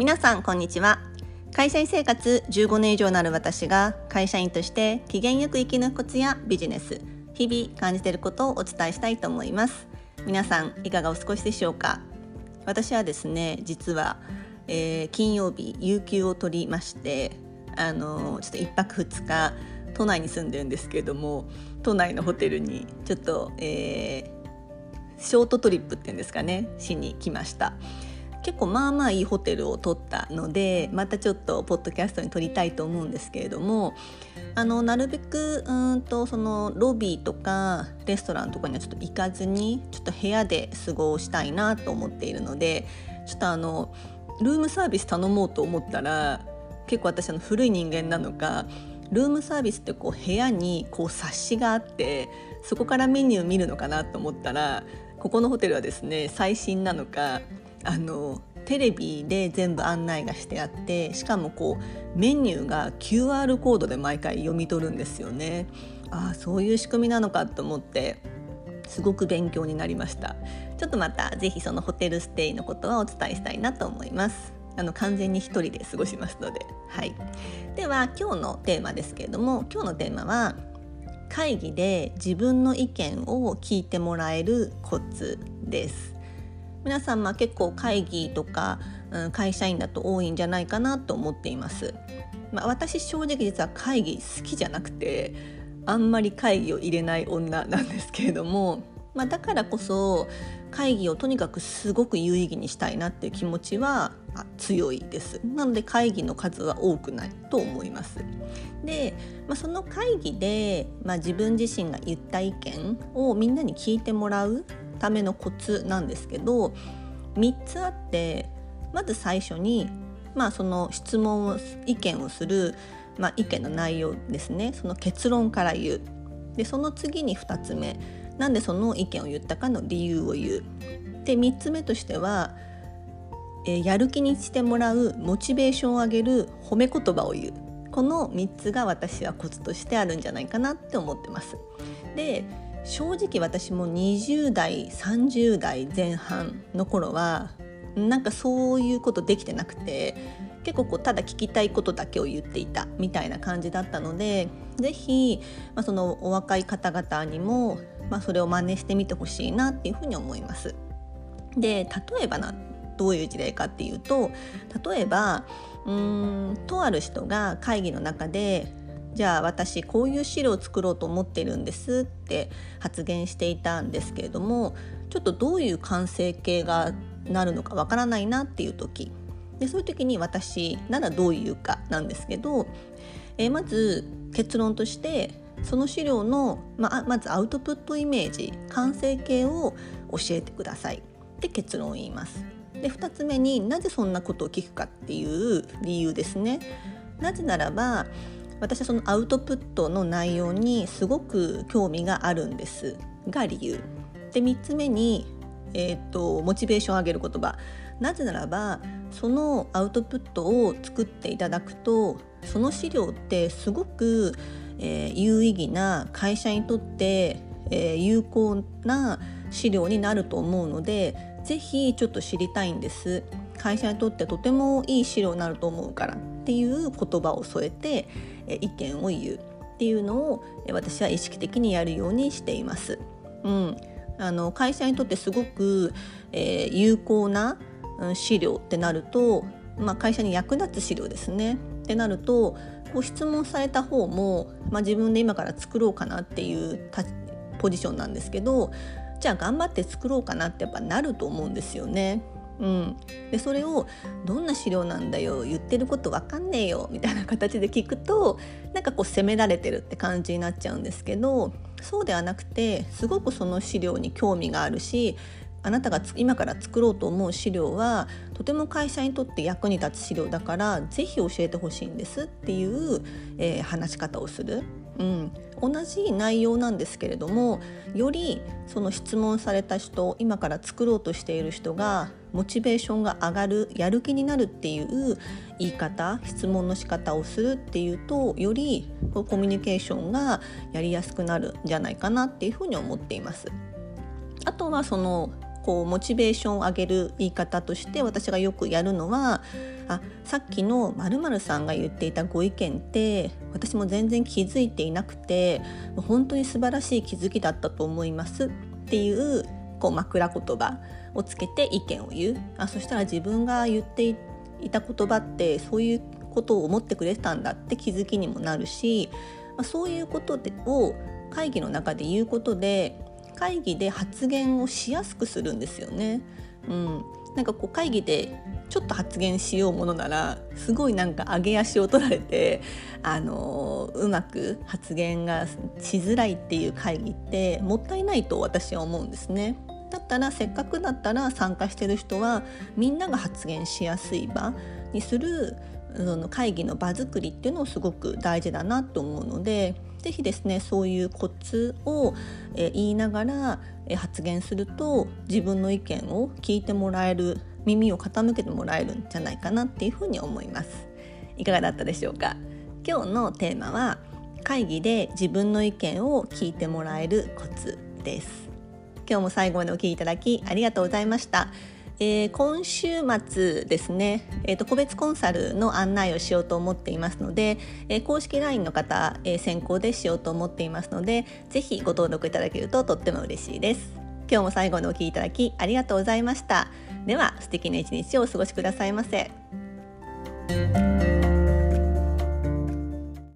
皆さんこんにちは。会社員生活15年以上なる私が会社員として機嫌よく生き抜くコツやビジネス日々感じていることをお伝えしたいと思います。皆さんいかがお過ごしでしょうか？私はですね実は、えー、金曜日有給を取りましてあのちょっと1泊2日都内に住んでるんですけれども都内のホテルにちょっと、えー、ショートトリップっていうんですかねしに来ました。結構まあまあいいホテルを取ったのでまたちょっとポッドキャストに撮りたいと思うんですけれどもあのなるべくうんとそのロビーとかレストランとかにはちょっと行かずにちょっと部屋で過ごしたいなと思っているのでちょっとあのルームサービス頼もうと思ったら結構私あの古い人間なのかルームサービスってこう部屋にこう冊子があってそこからメニュー見るのかなと思ったらここのホテルはですね最新なのかあのテレビで全部案内がしてあってしかもこうメニューが QR コードで毎回読み取るんですよね。ああそういう仕組みなのかと思ってすごく勉強になりました。ちょっとまた是非そのホテルステイのことはお伝えしたいなと思います。あの完全に一人で過ごしますので。はい。では今日のテーマですけれども今日のテーマは会議で自分の意見を聞いてもらえるコツです。皆さんまあ結構会議とか、うん、会社員だと多いんじゃないかなと思っています。まあ、私正直実は会議好きじゃなくてあんまり会議を入れない女なんですけれども、まあ、だからこそ会議をとにかくすごく有意義にしたいなっていう気持ちは強いですなので会議の数は多くないと思いますで、まあ、その会議で、まあ、自分自身が言った意見をみんなに聞いてもらうためのコツなんですけど3つあってまず最初に、まあ、その質問を意見をする、まあ、意見の内容ですね。その結論から言う。でその次に2つ目。なんでその意見を言ったかの理由を言う。で3つ目としては、えー、やる気にしてもらうモチベーションを上げる褒め言葉を言う。この3つが私はコツとしてあるんじゃないかなって思ってます。で正直私も20代30代前半の頃はなんかそういうことできてなくて結構こうただ聞きたいことだけを言っていたみたいな感じだったので是非、まあ、そのお若い方々にも、まあ、それを真似してみてほしいなっていうふうに思います。で例えばなどういう事例かっていうと例えばうんとある人が会議の中でじゃあ私こういう資料を作ろうと思ってるんですって発言していたんですけれどもちょっとどういう完成形がなるのかわからないなっていう時でそういう時に私ならどう言うかなんですけど、えー、まず結論としてその資料の、まあ、まずアウトプットイメージ完成形を教えてくださいって結論を言います。で2つ目になぜそんなことを聞くかっていう理由ですね。なぜならば私はそのアウトプットの内容にすごく興味があるんですが理由。で3つ目に、えーと、モチベーションを上げる言葉。なぜならばそのアウトプットを作っていただくとその資料ってすごく、えー、有意義な会社にとって、えー、有効な資料になると思うのでぜひちょっと知りたいんです。会社にとってとてもいい資料になると思うから。っていう言葉を添えて意見を言うっていうのを私は意識的にやるようにしています。うん、あの会社にとってすごく、えー、有効な資料ってなると、まあ、会社に役立つ資料ですねってなるとこう質問された方も、まあ、自分で今から作ろうかなっていうポジションなんですけどじゃあ頑張って作ろうかなってやっぱなると思うんですよね。うん、でそれを「どんな資料なんだよ？言ってること分かんねえよ」みたいな形で聞くとなんかこう責められてるって感じになっちゃうんですけどそうではなくてすごくその資料に興味があるしあなたが今から作ろうと思う資料はとても会社にとって役に立つ資料だから是非教えてほしいんですっていう、えー、話し方をする。うん、同じ内容なんですけれどもよりその質問された人今から作ろうとしている人がモチベーションが上がるやる気になるっていう言い方質問の仕方をするっていうとよりコミュニケーションがやりやすくなるんじゃないかなっていうふうに思っています。あとはそのこうモチベーションを上げる言い方として私がよくやるのはあさっきのまるさんが言っていたご意見って私も全然気づいていなくて本当に素晴らしい気づきだったと思いますっていうこう枕言葉をつけて意見を言うあそしたら自分が言っていた言葉ってそういうことを思ってくれてたんだって気づきにもなるし、まあ、そういうことを会議の中で言うことで会議で発言をしやすくするんですよね。うん、なんかこう会議でちょっと発言しようものならすごいなんか上げ足を取られてあのうまく発言がしづらいっていう会議ってもったいないと私は思うんですね。だったらせっかくだったら参加してる人はみんなが発言しやすい場にするその会議の場作りっていうのをすごく大事だなと思うので是非ですねそういうコツを、え言いながら、え発言すると自分の意見を聞いてもらえる耳を傾けてもらえるんじゃないかなっていうふうに思います。いかがだったでしょうか？今日のテーマは会議で自分の意見を聞いてもらえるコツです。今日も最後までお聞きいただきありがとうございました。えー、今週末ですね、えーと、個別コンサルの案内をしようと思っていますので、えー、公式 LINE の方、えー、先行でしようと思っていますのでぜひご登録いただけるととっても嬉しいです。今日も最後までお聴きいただきありがとうございました。では素敵な一日をお過ごしくださいませ。